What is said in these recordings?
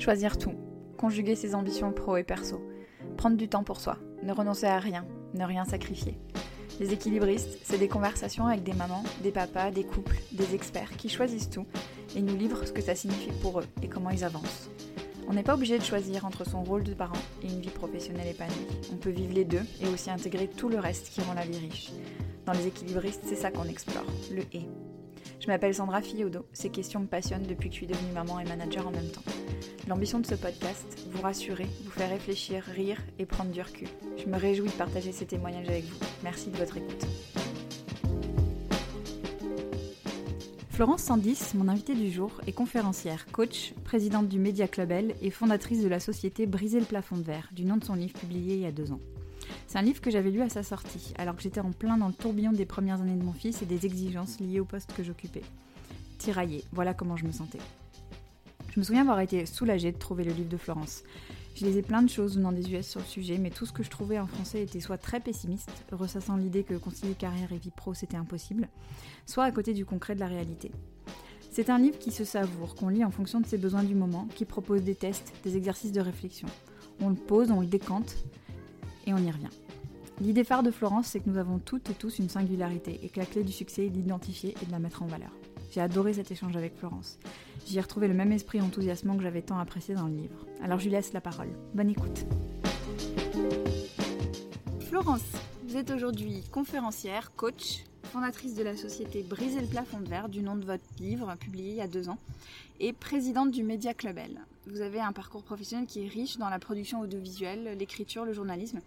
Choisir tout, conjuguer ses ambitions pro et perso, prendre du temps pour soi, ne renoncer à rien, ne rien sacrifier. Les équilibristes, c'est des conversations avec des mamans, des papas, des couples, des experts qui choisissent tout et nous livrent ce que ça signifie pour eux et comment ils avancent. On n'est pas obligé de choisir entre son rôle de parent et une vie professionnelle épanouie. On peut vivre les deux et aussi intégrer tout le reste qui rend la vie riche. Dans les équilibristes, c'est ça qu'on explore, le et. Je m'appelle Sandra Fiodo. Ces questions me passionnent depuis que je suis devenue maman et manager en même temps. L'ambition de ce podcast, vous rassurer, vous faire réfléchir, rire et prendre du recul. Je me réjouis de partager ces témoignages avec vous. Merci de votre écoute. Florence Sandis, mon invitée du jour, est conférencière, coach, présidente du Media Club L et fondatrice de la société Briser le plafond de verre, du nom de son livre publié il y a deux ans. C'est un livre que j'avais lu à sa sortie, alors que j'étais en plein dans le tourbillon des premières années de mon fils et des exigences liées au poste que j'occupais. Tiraillée, voilà comment je me sentais. Je me souviens avoir été soulagée de trouver le livre de Florence. Je lisais plein de choses venant des US sur le sujet, mais tout ce que je trouvais en français était soit très pessimiste, ressassant l'idée que concilier carrière et vie pro c'était impossible, soit à côté du concret de la réalité. C'est un livre qui se savoure, qu'on lit en fonction de ses besoins du moment, qui propose des tests, des exercices de réflexion. On le pose, on le décante, et on y revient. L'idée phare de Florence, c'est que nous avons toutes et tous une singularité et que la clé du succès est d'identifier et de la mettre en valeur. J'ai adoré cet échange avec Florence. J'y ai retrouvé le même esprit enthousiasmant que j'avais tant apprécié dans le livre. Alors je lui laisse la parole. Bonne écoute. Florence, vous êtes aujourd'hui conférencière, coach, fondatrice de la société Briser le plafond de verre, du nom de votre livre publié il y a deux ans, et présidente du Media Club L. Vous avez un parcours professionnel qui est riche dans la production audiovisuelle, l'écriture, le journalisme.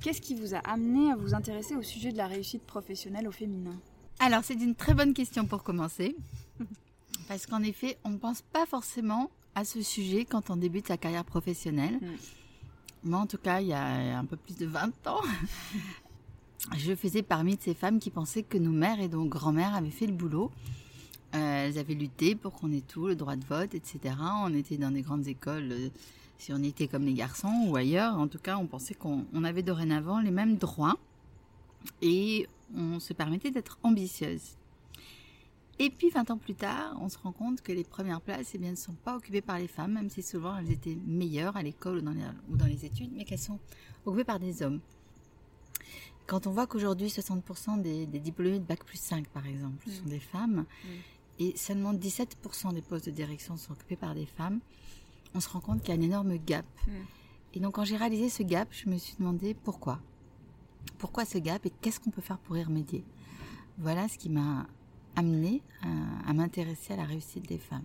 Qu'est-ce qui vous a amené à vous intéresser au sujet de la réussite professionnelle au féminin? Alors, c'est une très bonne question pour commencer. Parce qu'en effet, on ne pense pas forcément à ce sujet quand on débute sa carrière professionnelle. Mm. Moi, en tout cas, il y a un peu plus de 20 ans, je faisais parmi de ces femmes qui pensaient que nos mères et nos grands-mères avaient fait le boulot. Euh, elles avaient lutté pour qu'on ait tout, le droit de vote, etc. On était dans des grandes écoles, euh, si on était comme les garçons ou ailleurs. En tout cas, on pensait qu'on avait dorénavant les mêmes droits et on se permettait d'être ambitieuse. Et puis 20 ans plus tard, on se rend compte que les premières places eh bien, ne sont pas occupées par les femmes, même si souvent elles étaient meilleures à l'école ou, ou, dans les études, mais qu'elles sont occupées par des hommes. Quand on voit qu'aujourd'hui 60% des, diplômés de Bac plus 5 par exemple sont mm. des femmes mm. et seulement 17% des postes de direction sont occupés par des femmes, on se rend compte qu'il y a un énorme gap. Mm. Et donc quand j'ai réalisé ce gap, je me suis demandé pourquoi. Pourquoi ce gap et qu'est-ce qu'on peut faire pour y remédier? Voilà ce qui m'a amené à m'intéresser à la réussite des femmes.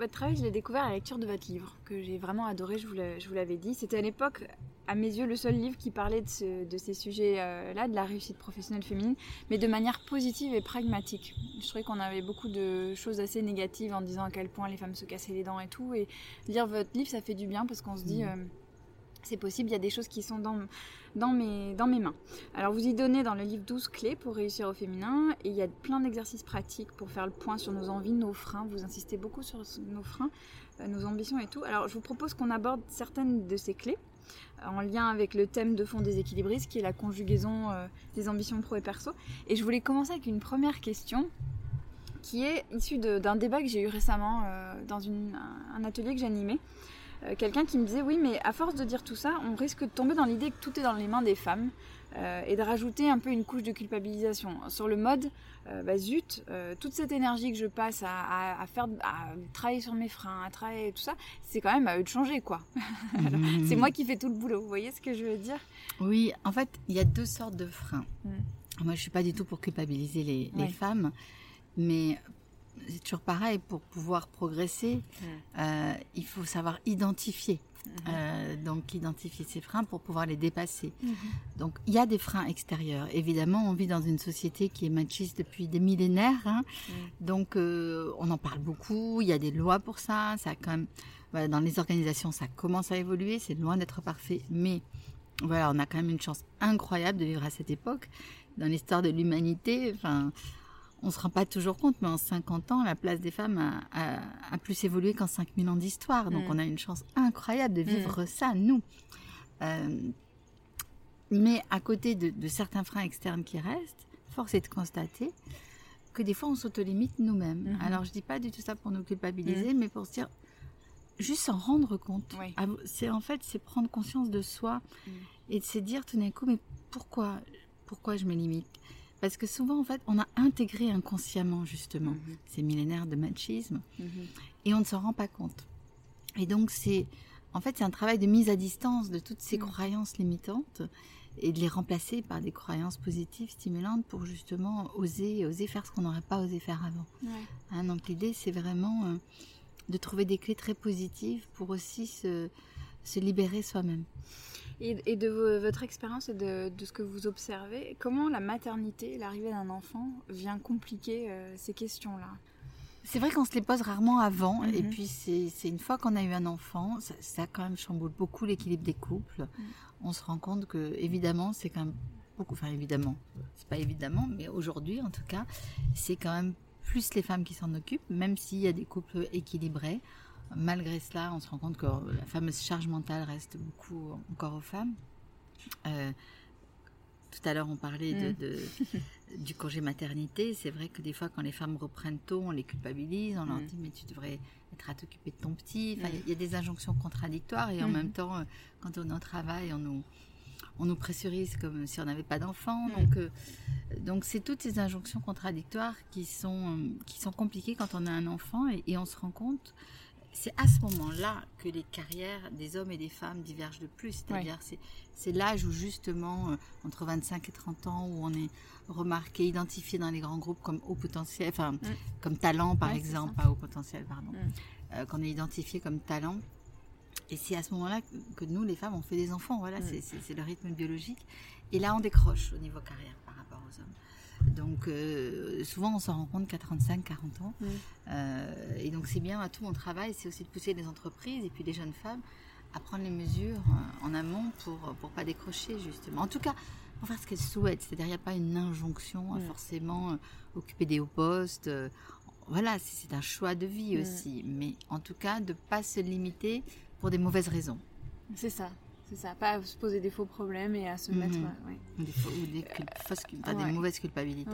Votre travail, je l'ai découvert à la lecture de votre livre, que j'ai vraiment adoré, je vous l'avais dit. C'était à l'époque, à mes yeux, le seul livre qui parlait de, ces sujets-là, de la réussite professionnelle féminine, mais de manière positive et pragmatique. Je trouvais qu'on avait beaucoup de choses assez négatives en disant à quel point les femmes se cassaient les dents et tout. Et lire votre livre, ça fait du bien parce qu'on se dit... Mmh. Euh, c'est possible, il y a des choses qui sont dans, mes, mains. Alors vous y donnez dans le livre 12 clés pour réussir au féminin et il y a plein d'exercices pratiques pour faire le point sur nos envies, nos freins. Vous insistez beaucoup sur nos freins, euh, nos ambitions et tout. Alors je vous propose qu'on aborde certaines de ces clés euh, en lien avec le thème de fond des équilibristes qui est la conjugaison euh, des ambitions pro et perso. Et je voulais commencer avec une première question qui est issue d'un débat que j'ai eu récemment dans un atelier que j'animais. Euh, quelqu'un qui me disait oui mais à force de dire tout ça on risque de tomber dans l'idée que tout est dans les mains des femmes euh, et de rajouter un peu une couche de culpabilisation. Sur le mode euh, bah zut toute cette énergie que je passe à, faire à travailler sur mes freins à travailler tout ça c'est quand même à eux de changer quoi. Mmh. c'est moi qui fais tout le boulot vous voyez ce que je veux dire? Oui en fait il y a deux sortes de freins. Mmh. moi je suis pas du tout pour culpabiliser les, les femmes mais c'est toujours pareil, pour pouvoir progresser, euh, il faut savoir identifier. Mhm. Euh, donc identifier ses freins pour pouvoir les dépasser. Mhm. Donc il y a des freins extérieurs. Évidemment, on vit dans une société qui est machiste depuis des millénaires. Hein. Donc euh, on en parle beaucoup. Il y a des lois pour ça. Ça quand même, voilà, dans les organisations, ça commence à évoluer. C'est loin d'être parfait, mais voilà, on a quand même une chance incroyable de vivre à cette époque dans l'histoire de l'humanité. Enfin on se rend pas toujours compte, mais en 50 ans, la place des femmes a, plus évolué qu'en 5000 ans d'histoire. Donc, mm. on a une chance incroyable de vivre mm. ça, nous. Euh, mais à côté de, certains freins externes qui restent, force est de constater que des fois, on s'autolimite nous-mêmes. Mm-hmm. Alors, je dis pas du tout ça pour nous culpabiliser, mm. mais pour se dire, juste s'en rendre compte. C'est en fait, c'est prendre conscience de soi et de se dire tout d'un coup, mais pourquoi, pourquoi je me limite? Parce que souvent, en fait, on a intégré inconsciemment justement mm-hmm. ces millénaires de machisme mm-hmm. et on ne s'en rend pas compte. Et donc, c'est en fait, c'est un travail de mise à distance de toutes ces mm. croyances limitantes et de les remplacer par des croyances positives, stimulantes, pour justement oser, oser faire ce qu'on n'aurait pas osé faire avant. Hein, donc l'idée, c'est vraiment euh, de trouver des clés très positives pour aussi se, se libérer soi-même. Et, de votre expérience et de, de, ce que vous observez, comment la maternité, l'arrivée d'un enfant, vient compliquer euh, ces questions-là? C'est vrai qu'on se les pose rarement avant, et mhm. puis c'est une fois qu'on a eu un enfant, ça, ça, quand même chamboule beaucoup l'équilibre des couples. Mm on se rend compte que évidemment c'est quand même beaucoup, enfin évidemment, c'est pas évidemment, mais aujourd'hui en tout cas, c'est quand même plus les femmes qui s'en occupent, même s'il y a des couples équilibrés. Malgré cela, on se rend compte que la fameuse charge mentale reste beaucoup encore aux femmes. Euh, tout à l'heure, on parlait de, mm. du congé maternité. C'est vrai que des fois, quand les femmes reprennent tôt, on les culpabilise, on leur mm. dit mais tu devrais être à t'occuper de ton petit. Mm. il y a des injonctions contradictoires et en même temps, euh, quand on est au travail, on nous, on nous pressurise comme si on n'avait pas d'enfant. Donc, euh, donc c'est toutes ces injonctions contradictoires qui sont, euh, qui sont compliquées quand on a un enfant et on se rend compte c'est à ce moment-là que les carrières des hommes et des femmes divergent le plus. C'est-à-dire, c'est l'âge où justement, euh, entre 25 et 30 ans, où on est remarqué, identifié dans les grands groupes comme haut potentiel, enfin, mm. comme talent par exemple, pas haut potentiel, pardon, mm. euh, qu'on est identifié comme talent. Et c'est à ce moment-là que nous, les femmes, on fait des enfants. Voilà, mm. c'est le rythme biologique. Et là, on décroche au niveau carrière par rapport aux hommes. Donc euh, souvent on s'en rend compte qu'à 35, 40 ans. Euh, et donc c'est bien à tout mon travail, c'est aussi de pousser les entreprises et puis les jeunes femmes à prendre les mesures euh, en amont pour pour pas décrocher justement. En tout cas, pour faire ce qu'elles souhaitent. C'est-à-dire il n'y a pas une injonction à forcément occuper des hauts postes. voilà, c'est un choix de vie aussi. Mais en tout cas, de pas se limiter pour des mauvaises raisons. C'est ça. C'est ça, pas à se poser des faux problèmes et à se mettre. Mhm. Des, ou des, des mauvaises culpabilités.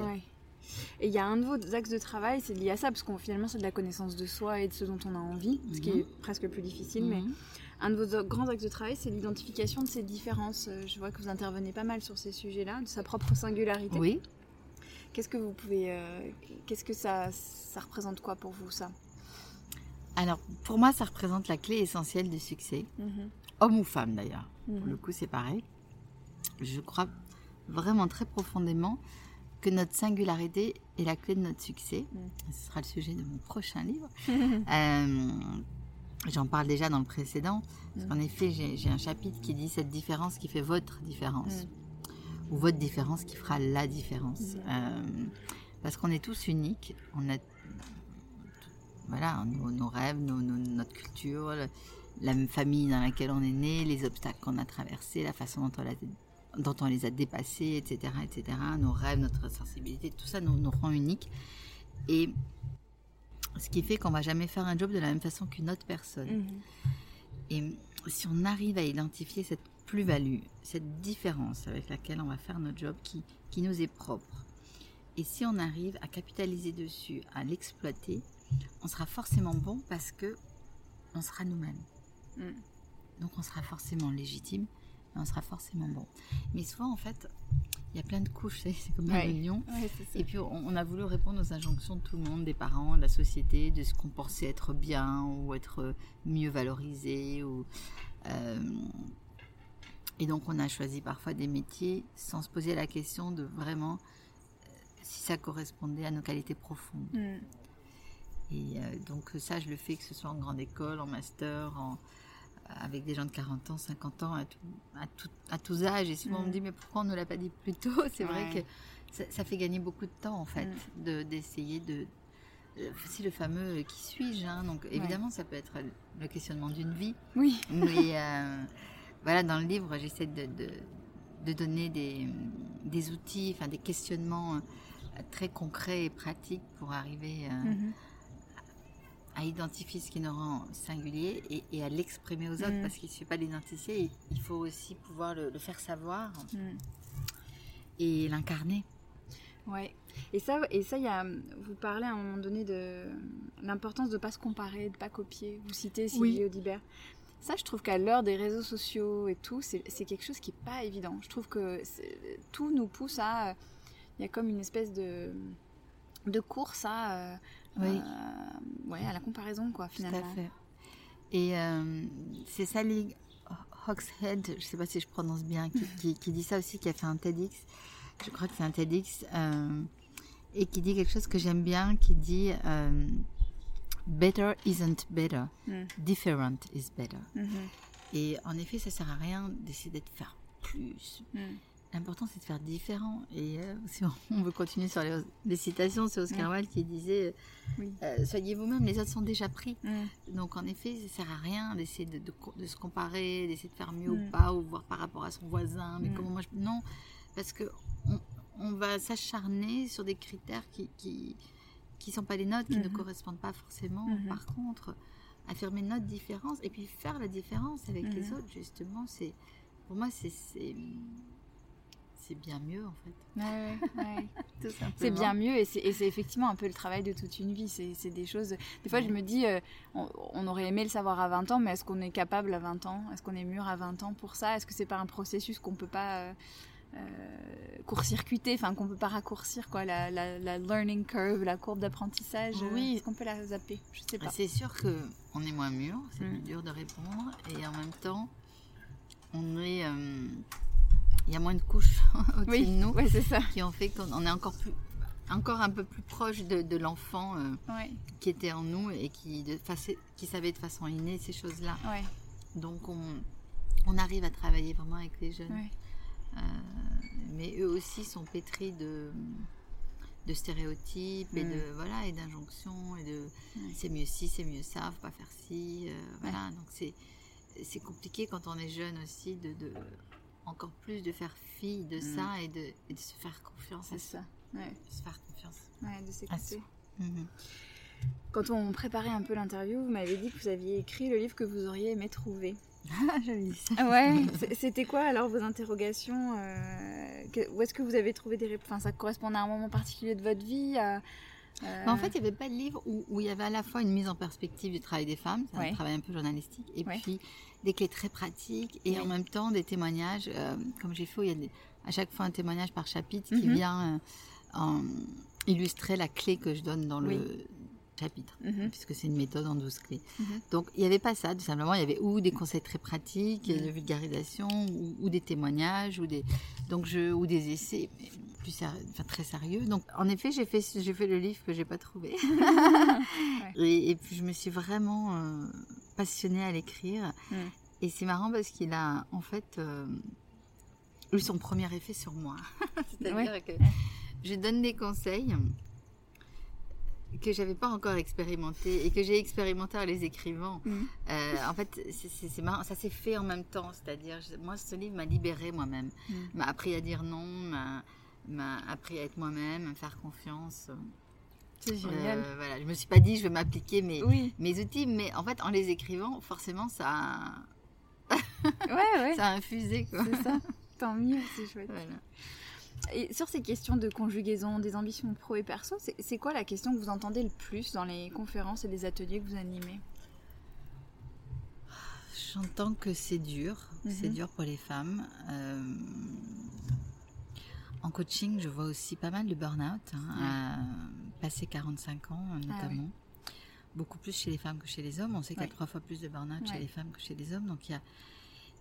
Et il y a un de vos axes de travail, c'est lié à ça, parce qu'on finalement c'est de la connaissance de soi et de ce dont on a envie, ce qui est mhm. presque plus difficile, mais mhm. un de vos grands axes de travail, c'est l'identification de ces différences. Euh, je vois que vous intervenez pas mal sur ces sujets-là, de sa propre singularité. Oui. Qu'est-ce que vous pouvez, euh, qu'est-ce que ça, ça représente quoi pour vous ça? Alors pour moi, ça représente la clé essentielle du succès homme ou femme d'ailleurs. Pour mhm. le coup, c'est pareil. Je crois vraiment très profondément que notre singularité est la clé de notre succès. Mhm. Ce sera le sujet de mon prochain livre. Euh, j'en parle déjà dans le précédent. Parce mhm. qu'en effet, j'ai un chapitre qui dit cette différence qui fait votre différence. Ou votre différence qui fera la différence. Euh, parce qu'on est tous uniques. On a voilà, nos, rêves, notre culture, la même famille dans laquelle on est né, les obstacles qu'on a traversés, la façon dont on, dont on, les a dépassés, etc., etc., nos rêves, notre sensibilité, tout ça nous, nous rend uniques. Et ce qui fait qu'on va jamais faire un job de la même façon qu'une autre personne. Mhm. Et si on arrive à identifier cette plus-value, cette différence avec laquelle on va faire notre job qui, qui nous est propre, et si on arrive à capitaliser dessus, à l'exploiter, on sera forcément bon parce que on sera nous-mêmes. Mm. Donc on sera forcément légitime, et on sera forcément bon. Mais souvent, en fait, il y a plein de couches, c'est comme un lion. et puis on, a voulu répondre aux injonctions de tout le monde, des parents, de la société, de ce qu'on pensait être bien ou être mieux valorisé. Ou, euh, et donc on a choisi parfois des métiers sans se poser la question de vraiment euh, si ça correspondait à nos qualités profondes. Mm. Et euh, donc ça, je le fais que ce soit en grande école, en master, en, avec des gens de 40 ans, 50 ans, à, à, tous âges. Et souvent on me mm. dit, mais pourquoi on ne l'a pas dit plus tôt? C'est vrai que ça, fait gagner beaucoup de temps, en fait, mm. d'essayer de, C'est le fameux euh, qui suis-je hein? Donc évidemment, ça peut être le questionnement d'une vie. Oui. Mais euh, voilà, dans le livre, j'essaie de, de, donner des, des, outils, enfin des questionnements euh, très concrets et pratiques pour arriver. Mm-hmm à identifier ce qui nous rend singulier et, à l'exprimer aux autres, mm. parce qu'il ne suffit pas d'identifier, il faut aussi pouvoir le, faire savoir mm. et l'incarner. Ouais. Et ça, et ça, y a, vous parlez à un moment donné de l'importance de ne pas se comparer, de ne pas copier. Vous citez Sylvie Audibert. Ça, je trouve qu'à l'heure des réseaux sociaux et tout, c'est quelque chose qui n'est pas évident. Je trouve que tout nous pousse à... Il y a comme une espèce de, de course à, euh, oui. Euh, ouais, à la comparaison, quoi, finalement. Tout à fait. Et euh, c'est Sally Hoxhead, je ne sais pas si je prononce bien, qui, qui, dit ça aussi, qui a fait un TEDx. Je crois que c'est un TEDx. et qui dit quelque chose que j'aime bien, qui dit Better isn't better. Hmm. Different is better. Mhm. Et en effet, ça sert à rien d'essayer de faire plus. Hmm. L'important, c'est de faire différent. Et euh, si on veut continuer sur les, citations, c'est Oscar Wilde qui disait euh, Soyez vous-même, les autres sont déjà pris. Donc, en effet, ça sert à rien d'essayer de, de, se comparer, d'essayer de faire mieux ou pas, ou voir par rapport à son voisin. Mais comment moi je... Non, parce que on, on va s'acharner sur des critères qui, qui qui sont pas les notes, qui ne mhm. correspondent pas forcément. Mhm. Par contre, affirmer notre différence et puis faire la différence avec les mhm. autres, justement, c'est pour moi, c'est c'est bien mieux en fait. Ouais, ouais. c'est bien mieux et c'est effectivement un peu le travail de toute une vie. C'est des choses. Des fois, je me dis, euh, on, aurait aimé le savoir à 20 ans, mais est-ce qu'on est capable à 20 ans? Est-ce qu'on est mûr à 20 ans pour ça? Est-ce que c'est pas un processus qu'on peut pas. Euh, euh, court-circuiter, enfin qu'on peut pas raccourcir quoi, la, la, learning curve, la courbe d'apprentissage. Oui, est-ce qu'on peut la zapper? Je sais pas. C'est sûr que on est moins mûr, c'est mm. plus dur de répondre, et en même temps, on est, euh, il y a moins de couches au-dessus de nous, ça, qui ont fait qu'on est encore plus encore un peu plus proche de, l'enfant qui était en nous et qui, de, qui savait de façon innée ces choses-là. Donc on, on, arrive à travailler vraiment avec les jeunes. Euh, mais eux aussi sont pétris de, de stéréotypes et de mm. voilà et d'injonctions et de c'est mieux ci, c'est mieux ça, faut pas faire ci, euh, voilà. Donc c'est c'est compliqué quand on est jeune aussi de, de encore plus de faire fi de mm. ça et de, de, se faire confiance. C'est ça. Ouais. De se faire confiance. Ouais, de s'écouter. Mhm. Quand on préparait un peu l'interview, vous m'avez dit que vous aviez écrit le livre que vous auriez aimé trouver. Ah, j'avais dit ça. Ouais. C'était quoi alors vos interrogations euh, Où est-ce que vous avez trouvé des réponses enfin, Ça correspondait à un moment particulier de votre vie euh, En fait, il n'y avait pas de livre où, il y avait à la fois une mise en perspective du travail des femmes, un travail un peu journalistique, et puis des clés très pratiques, et en même temps des témoignages, euh, comme j'ai fait, il y a à chaque fois un témoignage par chapitre qui mhm. vient illustrer la clé que je donne dans le chapitre, mhm. puisque c'est une méthode en 12 clés. Mhm. Donc, il n'y avait pas ça, tout simplement. Il y avait ou des conseils très pratiques, de vulgarisation, ou, des témoignages, ou des, donc je, ou des essais plus enfin, très sérieux. Donc, en effet, j'ai fait, j'ai fait le livre que j'ai pas trouvé. et, puis, je me suis vraiment euh, passionnée à l'écrire. Et c'est marrant parce qu'il a, en fait, euh, eu son premier effet sur moi. C'est-à-dire que je donne des conseils que j'avais pas encore expérimenté et que j'ai expérimenté en les écrivant. Mm. Euh, en fait, c'est marrant, ça s'est fait en même temps. C'est-à-dire, moi, ce livre m'a libérée moi-même, mm. m'a appris à dire non, m'a appris à être moi-même, à me faire confiance. C'est génial. Euh, voilà, je me suis pas dit je vais m'appliquer mes, mes outils, mais en fait, en les écrivant, forcément, ça a, ouais, ouais. ça a infusé. C'est ça. Tant mieux, c'est chouette. Voilà. Et sur ces questions de conjugaison des ambitions pro et perso, c'est quoi la question que vous entendez le plus dans les conférences et les ateliers que vous animez? J'entends que c'est dur, c'est mhm. dur pour les femmes. Euh, en coaching, je vois aussi pas mal de burn-out, hein, passé 45 ans ah notamment. Beaucoup plus chez les femmes que chez les hommes. On sait qu'il y a trois fois plus de burn-out chez les femmes que chez les hommes. Donc il n'y a,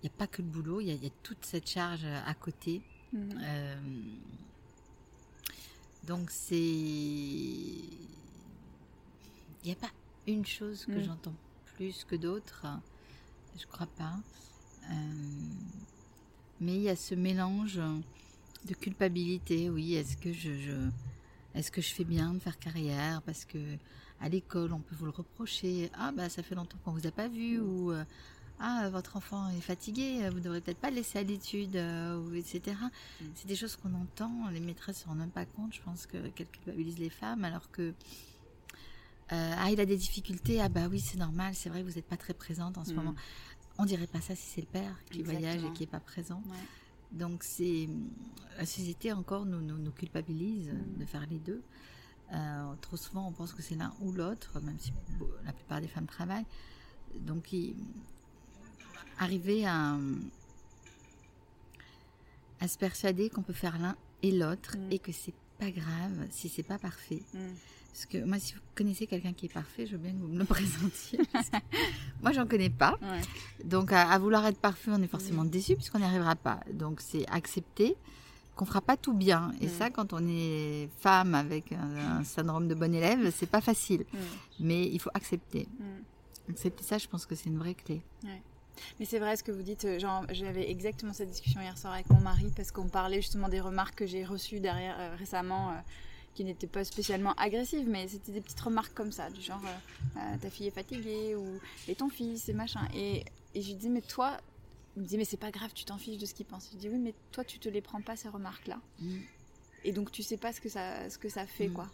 a, pas que le boulot, il y, y, a toute cette charge à côté Mhm. Euh, donc c'est... Il n'y a pas une chose que mhm. j'entends plus que d'autres, je crois pas. Euh, mais il y a ce mélange de culpabilité, oui, est-ce que je, je est-ce que je fais bien de faire carrière parce que à l'école on peut vous le reprocher, ah bah ça fait longtemps qu'on vous a pas vu ou euh, ah votre enfant est fatigué, vous ne devrez peut-être pas le laisser à l'étude, euh, etc. Mm. C'est des choses qu'on entend, les maîtresses ne se rendent même pas compte, je pense qu'elles culpabilisent les femmes, alors que euh, ah il a des difficultés, ah bah oui c'est normal, c'est vrai vous n'êtes pas très présente en ce mm. moment. On dirait pas ça si c'est le père qui voyage et qui est pas présent. Donc c'est la société encore nous, nous, culpabilise de faire les deux. Euh, trop souvent, on pense que c'est l'un ou l'autre, même si la plupart des femmes travaillent. Donc, arriver à, à se persuader qu'on peut faire l'un et l'autre mm. et que c'est pas grave si c'est pas parfait. Mm. Parce que moi, si vous connaissez quelqu'un qui est parfait, je veux bien que vous me le présentiez. moi, j'en connais pas. Donc, à, vouloir être parfait, on est forcément déçu puisqu'on n'y arrivera pas. Donc, c'est accepter qu'on fera pas tout bien. Et ça, quand on est femme avec un, syndrome de bon élève, c'est pas facile. Mais il faut accepter. Accepter ça, je pense que c'est une vraie clé. Mais c'est vrai ce que vous dites. Euh, genre, j'avais exactement cette discussion hier soir avec mon mari parce qu'on parlait justement des remarques que j'ai reçues derrière euh, récemment. Euh, qui n'étaient pas spécialement agressives, mais c'était des petites remarques comme ça, du genre ta fille est fatiguée ou et ton fils et machin. Et, et je lui dis mais toi, il me dit mais c'est pas grave, tu t'en fiches de ce qu'il pense. Je dis oui mais toi tu te les prends pas ces remarques là. Mm. Et donc tu sais pas ce que ça, ce que ça fait mm. quoi.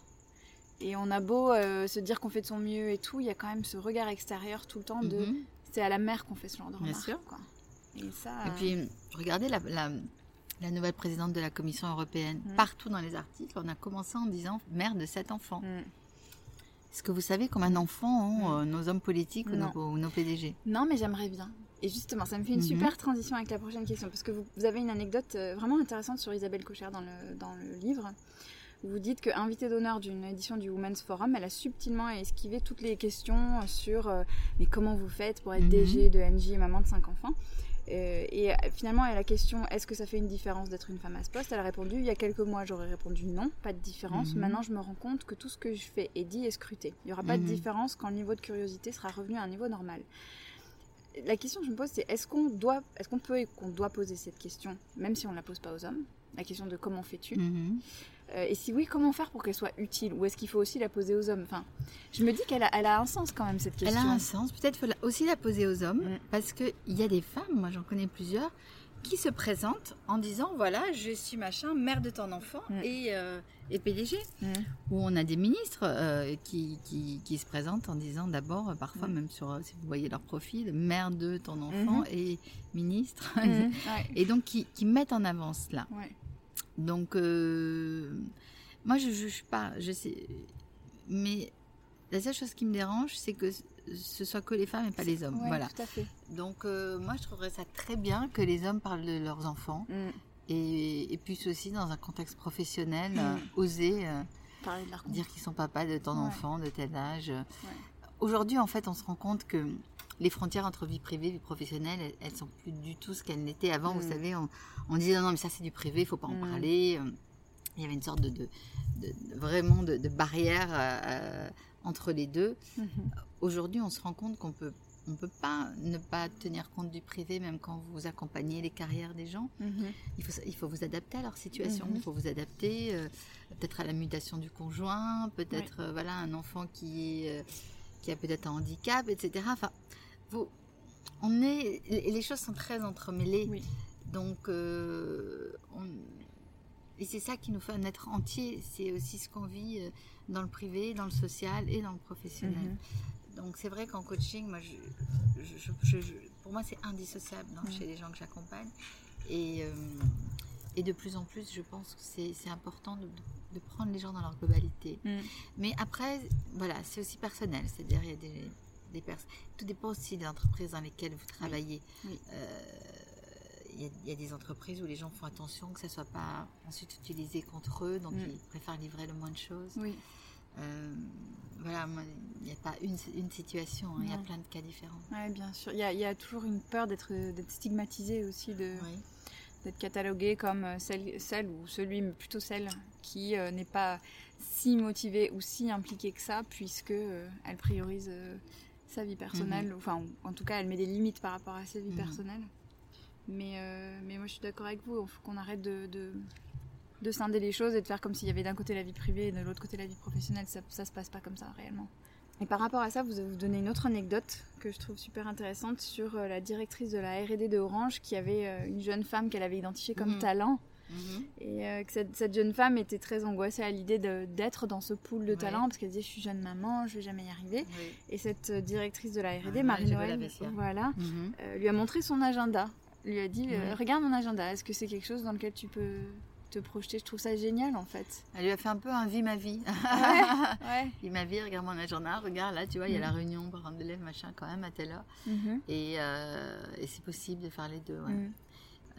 Et on a beau se dire qu'on fait de son mieux et tout, il y a quand même ce regard extérieur tout le temps de mm-hmm c'est à la mère qu'on fait ce genre de remarques. Bien sûr. Quoi. Et, ça, et puis, regardez la, la, nouvelle présidente de la Commission européenne. Mm. Partout dans les articles, on a commencé en disant mère de sept enfants. Mm. Est-ce que vous savez combien d'enfants ont mm. euh, nos hommes politiques ou nos, PDG Non, mais j'aimerais bien. Et justement, ça me fait une mm-hmm. super transition avec la prochaine question, parce que vous, vous avez une anecdote euh, vraiment intéressante sur Isabelle Cocher dans le, dans le livre. Vous dites que invitée d'honneur d'une édition du Women's Forum, elle a subtilement esquivé toutes les questions sur euh, mais comment vous faites pour être mhm. DG de NJ et maman de 5 enfants? Euh, et euh, finalement, à la question est-ce que ça fait une différence d'être une femme à ce poste Elle a répondu il y a quelques mois, j'aurais répondu non, pas de différence. Mhm. Maintenant, je me rends compte que tout ce que je fais est dit est scruté. Il n'y aura pas de mhm. différence quand le niveau de curiosité sera revenu à un niveau normal. La question que je me pose, c'est est-ce qu'on doit, est-ce qu'on peut et qu'on doit poser cette question, même si on ne la pose pas aux hommes? La question de comment fais-tu? Euh, et si oui, comment faire pour qu'elle soit utile? Ou est-ce qu'il faut aussi la poser aux hommes? Enfin, Je me dis qu'elle a, elle a un sens quand même, cette question. Elle a un sens. Peut-être faut aussi la poser aux hommes, mm. parce qu'il y a des femmes, moi j'en connais plusieurs, qui se présentent en disant voilà, je suis machin, mère de ton enfant mm. et, euh, et, PDG. Mm. Ou on a des ministres euh, qui, qui, se présentent en disant d'abord, parfois même sur, si vous voyez leur profil, mère de ton enfant mm-hmm. et ministre. et donc qui, qui, mettent en avant cela. Ouais. Donc, euh, moi, je ne juge pas, je sais. Mais la seule chose qui me dérange, c'est que ce soit que les femmes et pas les hommes. voilà. Tout à fait. Donc, euh, moi, je trouverais ça très bien que les hommes parlent de leurs enfants mm. et, et, puissent aussi, dans un contexte professionnel, mm. euh, oser dire qu'ils sont papa de ton enfant, de tel âge. Aujourd'hui, en fait, on se rend compte que les frontières entre vie privée et vie professionnelle, elles, sont plus du tout ce qu'elles n'étaient avant. Vous mm. savez, on, disait non, mais ça c'est du privé, il faut pas en mm. parler. Euh, il y avait une sorte de, vraiment de, barrière euh, euh, entre les deux. Mm-hmm. Aujourd'hui, on se rend compte qu'on peut on peut pas ne pas tenir compte du privé, même quand vous accompagnez les carrières des gens. Mm-hmm. il, faut, il faut vous adapter à leur situation, mm-hmm. il faut vous adapter peut-être à la mutation du conjoint, peut-être voilà un enfant qui, est, qui a peut-être un handicap, etc. Enfin, on est, les choses sont très entremêlées. Donc, euh, et c'est ça qui nous fait un être entier. C'est aussi ce qu'on vit euh, dans le privé, dans le social et dans le professionnel. Mhm. Donc, c'est vrai qu'en coaching, moi, je, pour moi, c'est indissociable mhm. chez les gens que j'accompagne. Et, euh, et de plus en plus, je pense que c'est important de, prendre les gens dans leur globalité. Mhm. Mais après, voilà, c'est aussi personnel. C'est-à-dire, il y a des tout dépend aussi des entreprises dans lesquelles vous travaillez. Euh, il y, a des entreprises où les gens font attention que ça ne soit pas ensuite utilisé contre eux, donc mm. ils préfèrent livrer le moins de choses. Oui. Euh, voilà, il n'y a pas une, situation, hein, il y a plein de cas différents. Oui, bien sûr. Il y, a, toujours une peur d'être stigmatisé aussi, de, d'être catalogué comme celle, celle, ou celui, mais plutôt celle qui n'est pas si motivée ou si impliquée que ça, puisque elle priorise sa vie personnelle. Mhm. Enfin, en tout cas, elle met des limites par rapport à sa vie mhm. personnelle. Mais, euh, mais moi, je suis d'accord avec vous. Il faut qu'on arrête de, de, scinder les choses et de faire comme s'il y avait d'un côté la vie privée et de l'autre côté la vie professionnelle. Ça, ça se passe pas comme ça réellement. Et par rapport à ça, vous vous donner une autre anecdote que je trouve super intéressante sur euh, la directrice de la R&D de Orange qui avait euh, une jeune femme qu'elle avait identifiée comme mhm. talent. Et euh, que cette, jeune femme était très angoissée à l'idée d'être dans ce pool de talent parce qu'elle disait je suis jeune maman, je vais jamais y arriver. Et cette euh, directrice de la R&D, ah, Marie-Noël, voilà, mhm. euh, lui a montré son agenda lui a dit Regarde mon agenda, est-ce que c'est quelque chose dans lequel tu peux te projeter? Je trouve ça génial en fait. Elle lui a fait un peu un vie ma vie. Ouais, Vie ma vie, regarde mon agenda, regarde là, tu vois, il y a la réunion par d'élèves, machin, quand même, à telle heure. Mhm. Et, euh, et c'est possible de faire les deux. ouais. Mhm.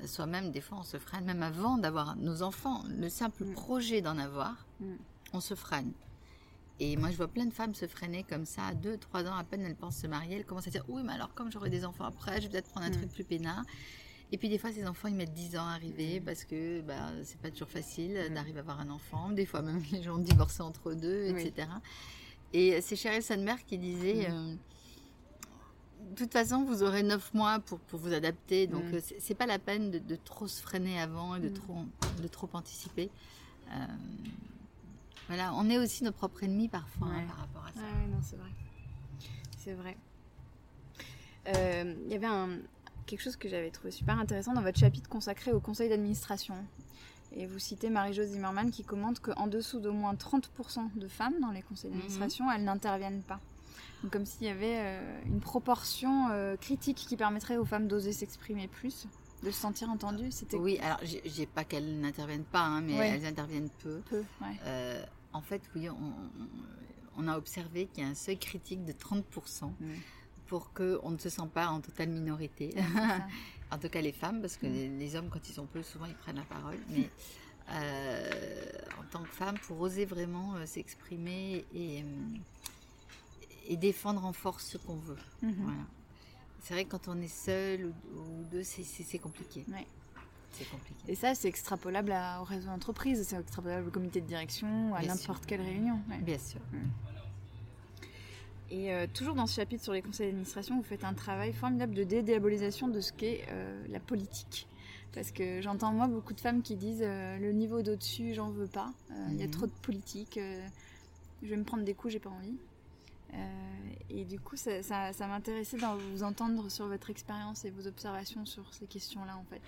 Soi-même, des fois, on se freine, même avant d'avoir nos enfants, le simple Mm. projet d'en avoir, Mm. on se freine. Et moi, je vois plein de femmes se freiner comme ça, à 2, 3 ans à peine, elles pensent se marier, elles commencent à dire Oui, mais alors, comme j'aurai des enfants après, je vais peut-être prendre un Mm. truc plus peinard. Et puis, des fois, ces enfants, ils mettent 10 ans à arriver parce que bah, c'est pas toujours facile d'arriver à avoir un enfant. Des fois, même les gens divorcent entre deux, Oui. etc. Et c'est Cheryl Sandberg qui disait. Euh, de toute façon, vous aurez 9 mois pour, pour vous adapter. Donc, Mm. euh, c'est- pas la peine de, de trop se freiner avant et de, Mm. trop, de trop anticiper. Euh, voilà, on est aussi nos propres ennemis parfois hein, par rapport à ça. Ouais, non, c'est vrai. C'est vrai. Euh, Il y avait un, quelque chose que j'avais trouvé super intéressant dans votre chapitre consacré au conseil d'administration. Et vous citez Marie-Jo Zimmermann qui commente qu'en dessous d'au moins 30% de femmes dans les conseils d'administration, elles n'interviennent pas. Donc, comme s'il y avait euh, une proportion euh, critique qui permettrait aux femmes d'oser s'exprimer plus, de se sentir entendues. C'était Oui, alors j'ai pas qu'elles n'interviennent pas, hein, mais elles interviennent peu. peu. Ouais. Euh, en fait, oui, on, a observé qu'il y a un seuil critique de 30% Mm. pour qu'on ne se sent pas en totale minorité. En tout cas, les femmes, parce que Mm. les, les hommes, quand ils sont peu, souvent ils prennent la parole. Mais en tant que femme, pour oser vraiment s'exprimer et, et défendre en force ce qu'on veut. Mhm. Voilà. C'est vrai que quand on est seul ou, ou deux, c'est- compliqué. Ouais. C'est compliqué. Et ça, c'est extrapolable à- au réseau d'entreprise, c'est extrapolable au comité de direction, à n'importe quelle réunion. ouais. Bien sûr. Et euh, toujours dans ce chapitre sur les conseils d'administration, vous faites un travail formidable de dédiabolisation de ce qu'est euh, la politique. Parce que j'entends moi beaucoup de femmes qui disent euh, le niveau d'au-dessus, j'en veux pas. Il y a Mhm. trop de politique. je vais me prendre des coups, j'ai pas envie. Euh, et du coup, ça, m'intéressait de vous entendre sur votre expérience et vos observations sur ces questions-là, en fait.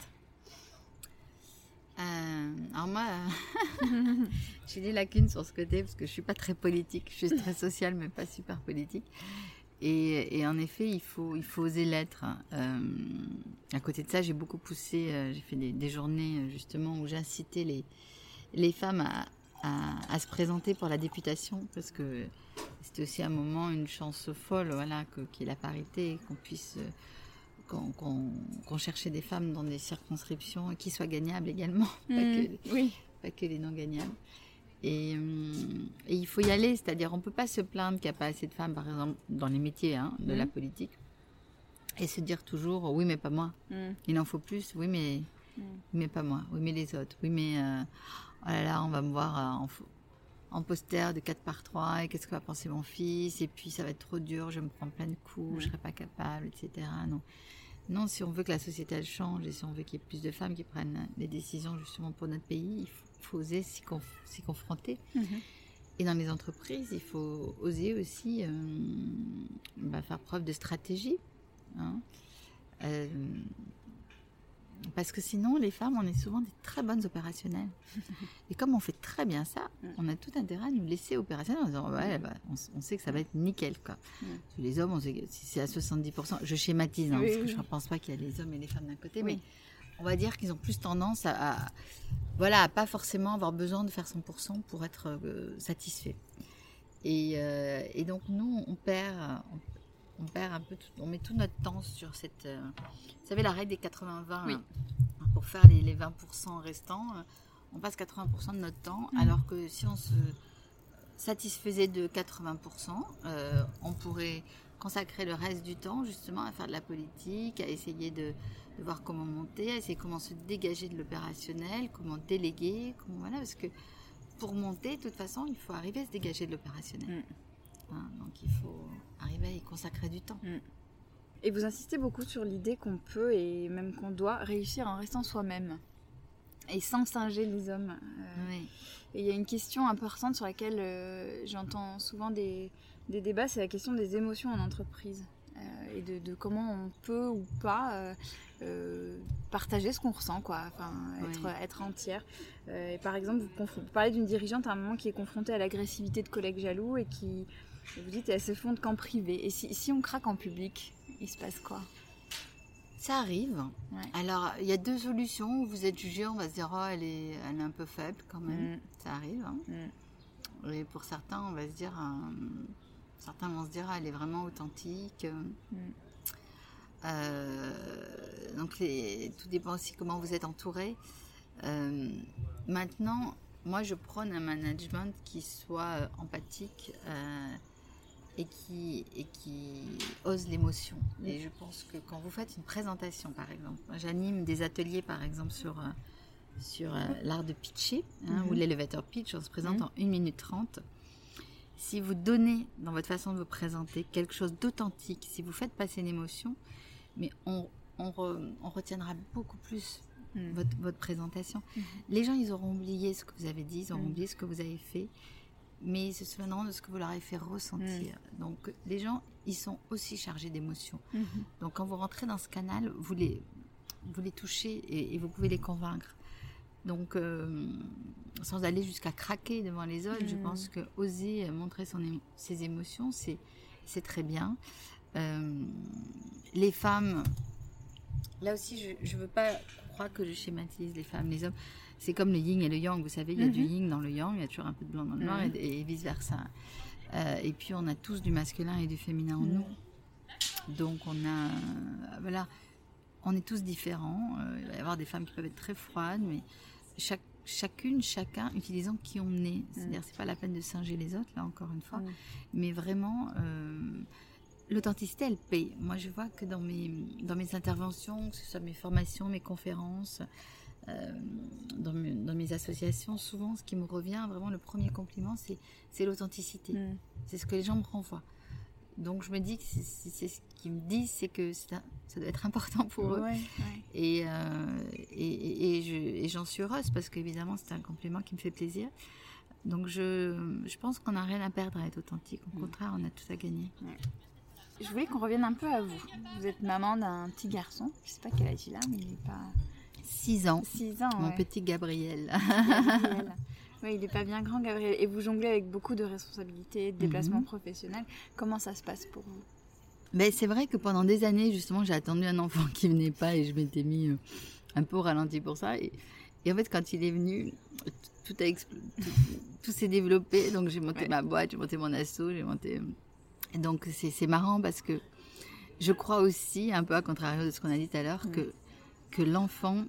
Euh, alors moi, euh, j'ai des lacunes sur ce côté parce que je suis pas très politique. Je suis très sociale, mais pas super politique. Et, en effet, il faut, il faut oser l'être. Euh, à côté de ça, j'ai beaucoup poussé. j'ai fait des, des journées justement où j'incitais les, les femmes à, à, à se présenter pour la députation parce que c'était aussi un moment, une chance folle, voilà, que- qu'il y ait la parité, qu'on puisse euh, qu'on qu'on- qu'on cherchait des femmes dans des circonscriptions qui soient gagnables également, pas, que, Mhm. Oui. pas que les non gagnables. Et, hum, et il faut y aller, c'est-à-dire on peut pas se plaindre qu'il n'y a pas assez de femmes, par exemple, dans les métiers hein, de la Mhm. politique, et se dire toujours oui mais pas moi, Mhm. il en faut plus, oui mais, mais pas moi, oui mais les autres, oui mais euh, oh là là on va me voir euh, en, poster de 4 par 3 et qu'est-ce que va penser mon fils et puis ça va être trop dur, je vais me prends plein de coups, je serai pas capable, etc. Non. Non, si on veut que la société elle change et si on veut qu'il y ait plus de femmes qui prennent des décisions justement pour notre pays, il faut, faut oser s'y conf- s'y confronter. Mhm. Et dans les entreprises, il faut oser aussi euh, bah, faire preuve de stratégie. hein. Euh, parce que sinon, les femmes, on est souvent des très bonnes opérationnelles. Et comme on fait très bien ça, Mm. on a tout intérêt à nous laisser opérationnels en disant ouais, bah, on, sait que ça va être nickel. Quoi. Mm. Parce que Les hommes, on sait que si c'est à 70%, je schématise, hein, Oui, parce que oui, je ne pense pas qu'il y a les hommes et les femmes d'un côté, Oui. mais on va dire qu'ils ont plus tendance à, à- voilà, à pas forcément avoir besoin de faire 100% pour être euh, satisfait. Et, euh, et donc nous, on perd, on, on perd un peu, tout- on met tout notre temps sur cette, euh, vous savez la règle des 80-20, Oui. hein, pour faire les, les 20% restants, euh, on passe 80% de notre temps, Mhm. alors que si on se satisfaisait de 80%, euh, on pourrait consacrer le reste du temps justement à faire de la politique, à essayer de, de voir comment monter, à essayer comment se dégager de l'opérationnel, comment déléguer, comment voilà, parce que pour monter, de toute façon, il faut arriver à se dégager de l'opérationnel. Mm. Hein, donc il faut arriver à y consacrer du temps. Et vous insistez beaucoup sur l'idée qu'on peut et même qu'on doit réussir en restant soi-même et sans singer les hommes. Euh, Oui. Et il y a une question importante sur laquelle euh, j'entends souvent des, des débats, c'est la question des émotions en entreprise euh, et de, de comment on peut ou pas partager ce qu'on ressent, quoi. Enfin, être, Oui. être entière. Et par exemple, vous, vous parlez d'une dirigeante à un moment qui est confrontée à l'agressivité de collègues jaloux et qui, vous dites, elle se fonde qu'en privé. Et si, si on craque en public, il se passe quoi? Ça arrive. Alors, il y a deux solutions. Vous êtes jugé, on va se dire, oh, elle est, elle est un peu faible quand même. Mm. Ça arrive. Hein. Mm. Et pour certains, on va se dire, euh, certains vont se dire, ah, elle est vraiment authentique. Mm. Euh, donc, tout dépend aussi comment vous êtes entouré. Euh, maintenant, moi, je prône un management qui soit empathique et qui, et qui ose l'émotion. Et je pense que quand vous faites une présentation, par exemple, j'anime des ateliers, par exemple, sur, euh, sur euh, l'art de pitcher, hein, ou mhm. l'elevator pitch, on se présente mhm. en 1 minute 30. Si vous donnez dans votre façon de vous présenter quelque chose d'authentique, si vous faites passer une émotion, mais on, on, on retiendra beaucoup plus mhm. votre, votre, présentation. Les gens, ils auront oublié ce que vous avez dit, ils auront oublié ce que vous avez fait mais ils se souviendront de ce que vous leur avez fait ressentir. Mm. Donc les gens, ils sont aussi chargés d'émotions. Mm-hmm. Donc quand vous rentrez dans ce canal, vous les, vous les touchez et, vous pouvez les convaincre. Donc euh, sans aller jusqu'à craquer devant les autres, je mm. pense que oser montrer son, ses émotions, c'est, c'est très bien. Euh, les femmes, là aussi, je ne veux pas croire que je schématise les femmes, les hommes c'est comme le yin et le yang. Vous savez, il y a du mhm. yin dans le yang, il y a toujours un peu de blanc dans le noir mhm. et, vice versa. Euh, et puis on a tous du masculin et du féminin en mhm. nous. Donc on a, euh, voilà, on est tous différents. Euh, il va y avoir des femmes qui peuvent être très froides, mais chaque, chacune, chacun, utilisant qui on est. C'est-à-dire, c'est pas la peine de singer les autres, là encore une fois, mais vraiment. L'authenticité, elle paye. Moi, je vois que dans mes, dans mes interventions, que ce soit mes formations, mes conférences, euh, dans, mes, associations, souvent, ce qui me revient, vraiment, le premier compliment, c'est l'authenticité. Mm. C'est ce que les gens me renvoient. Donc, je me dis que c'est ce qu'ils me disent, c'est que ça, doit être important pour eux. Et, euh, et, j'en suis heureuse parce qu'évidemment, c'est un compliment qui me fait plaisir. Donc, je, je pense qu'on n'a rien à perdre à être authentique. Au mm. contraire, on a tout à gagner. Je voulais qu'on revienne un peu à vous. Vous êtes maman d'un petit garçon. Je ne sais pas quel âge il a, mais il n'est pas 6 ans. 6 ans. Mon petit Gabriel. Oui, il n'est pas bien grand, Gabriel. Et vous jonglez avec beaucoup de responsabilités, de déplacements mhm. professionnels. Comment ça se passe pour vous? Ben, C'est vrai que pendant des années, justement, j'ai attendu un enfant qui venait pas et je m'étais mis euh, un peu au ralenti pour ça. Et, en fait, quand il est venu, tout, a tout, s'est développé. Donc, j'ai monté ma boîte, j'ai monté mon assaut, j'ai monté. donc, c'est marrant parce que je crois aussi, un peu à contrario de ce qu'on a dit tout à l'heure, que que l'enfant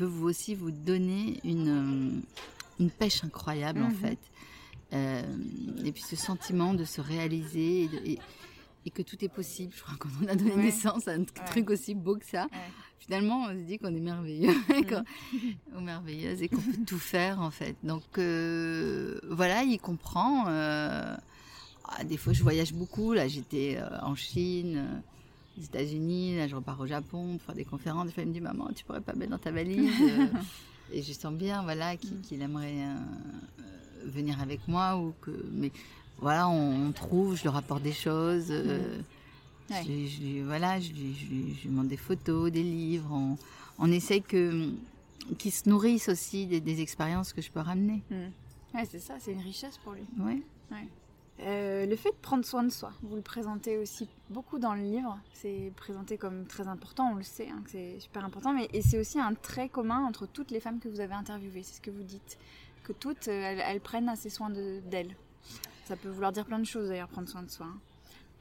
peut vous aussi vous donner une, euh, une pêche incroyable en mhm. fait. Euh, et puis ce sentiment de se réaliser et, et, que tout est possible. Je crois qu'on a donné naissance à un truc aussi beau que ça. Finalement, on se dit qu'on est merveilleux, mhm. ou merveilleuse et qu'on peut tout faire en fait. Donc euh, voilà, il comprend. Ah, des fois, je voyage beaucoup. Là, j'étais en Chine aux États-Unis, là je repars au Japon pour faire des conférences. Des fois, il me dit Maman, tu pourrais pas mettre dans ta valise euh, Et je sens bien voilà, qu'il mm. aimerait euh, venir avec moi. Ou que, mais voilà, on, trouve, je lui rapporte des choses. Euh, je, voilà, je, lui demande des photos, des livres. On, on essaye que qu'il se nourrisse aussi des, expériences que je peux ramener. Mm. Ouais, c'est ça, c'est une richesse pour lui. Ouais. ouais. Euh, le fait de prendre soin de soi, vous le présentez aussi beaucoup dans le livre. C'est présenté comme très important, on le sait, hein, que c'est super important, mais et c'est aussi un trait commun entre toutes les femmes que vous avez interviewées. C'est ce que vous dites, que toutes euh, elles, prennent assez soin d'elles. Ça peut vouloir dire plein de choses d'ailleurs, prendre soin de soi. Hein.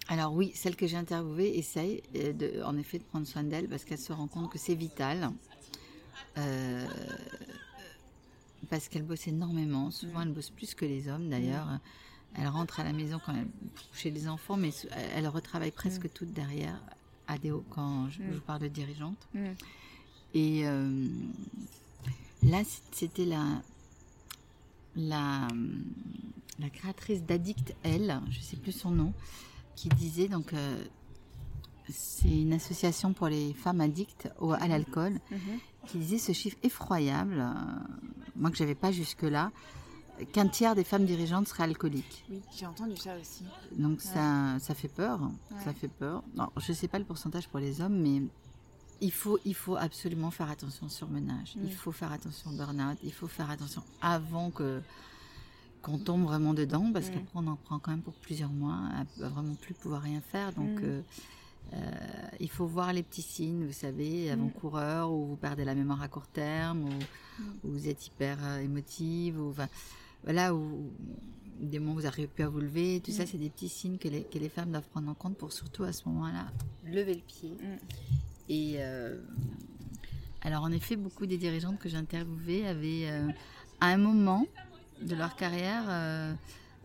Alors oui, celle que j'ai interviewée essaye euh, de, en effet de prendre soin d'elle parce qu'elle se rend compte que c'est vital. parce qu'elle bosse énormément. Souvent, elle bosse plus que les hommes d'ailleurs. Elle rentre à la maison quand elle chez les enfants, mais elle retravaille presque mm. toute derrière, à des, quand je, mm. vous parle de dirigeante. Mm. Et euh, là, c'était la, la, la créatrice d'Addict Elle, je ne sais plus son nom, qui disait donc. Euh, c'est une association pour les femmes addictes au, à l'alcool mm-hmm. qui disait ce chiffre effroyable, euh, moi que j'avais pas jusque là, qu'un tiers des femmes dirigeantes seraient alcooliques. Oui, j'ai entendu ça aussi. Donc ça, ça fait peur, ça fait peur. Non, je ne sais pas le pourcentage pour les hommes, mais il faut, il faut absolument faire attention au surmenage. Il mm. faut faire attention au burn-out. Il faut faire attention avant que qu'on tombe vraiment dedans, parce mm. qu'après on en prend quand même pour plusieurs mois, à, vraiment plus pouvoir rien faire. Donc mm. euh, il faut voir les petits signes, vous savez, avant-coureur, où vous perdez la mémoire à court terme, ou où vous êtes hyper émotive, ou voilà, où des moments où vous n'arrivez plus à vous lever, tout ça, c'est des petits signes que les, que les femmes doivent prendre en compte pour surtout à ce moment-là lever le pied. Et alors en effet, beaucoup des dirigeantes que j'ai interviewées avaient à un moment de leur carrière euh,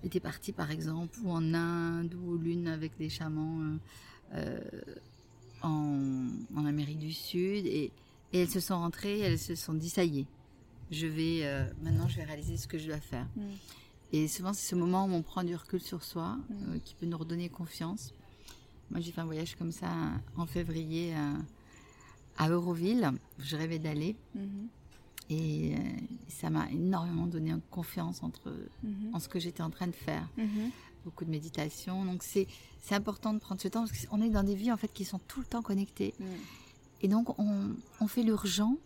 étaient parties par exemple ou en Inde ou l'une avec des chamans euh, euh, en, Amérique du Sud et, elles se sont rentrées, elles se sont dit ça y est, je vais maintenant je vais réaliser ce que je dois faire. Mm. Et souvent c'est ce moment où on prend du recul sur soi mm. qui peut nous redonner confiance. Moi j'ai fait un voyage comme ça en février à Euroville, je rêvais d'aller. Mm-hmm. Et euh, ça m'a énormément donné confiance entre, mhm. en ce que j'étais en train de faire. Mhm. Beaucoup de méditation. Donc c'est important de prendre ce temps parce qu'on est dans des vies en fait qui sont tout le temps connectées. Mhm. Et donc on, on fait l'urgent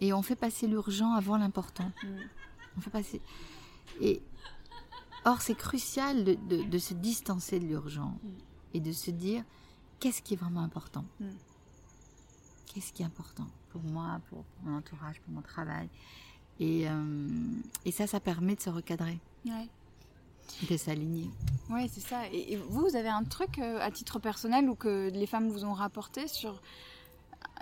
et on fait passer l'urgent avant l'important. On fait passer. Et or c'est crucial de, de, de, se distancer de l'urgent et de se dire qu'est-ce qui est vraiment important. Qu'est-ce qui est important pour moi, pour, mon entourage, pour mon travail? Et, euh, et, ça, ça permet de se recadrer. Ouais. De s'aligner. Oui, c'est ça. Et, vous, vous avez un truc euh, à titre personnel ou que les femmes vous ont rapporté sur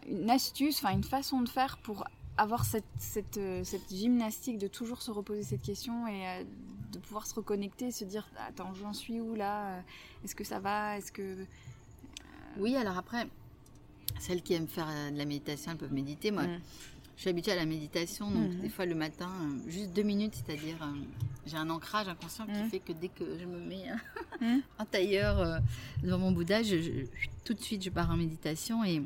une astuce, enfin une façon de faire pour avoir cette, cette, euh, cette, gymnastique de toujours se reposer cette question et de pouvoir se reconnecter, se dire attends j'en suis où là Est-ce que ça va Est-ce que oui alors après celles qui aiment faire euh, de la méditation, elles peuvent méditer. Moi, mm. je suis habituée à la méditation, donc mm. des fois le matin, euh, juste deux minutes, c'est-à-dire euh, j'ai un ancrage inconscient qui mm. fait que dès que je me mets en tailleur devant mon Bouddha, tout de suite je pars en méditation et,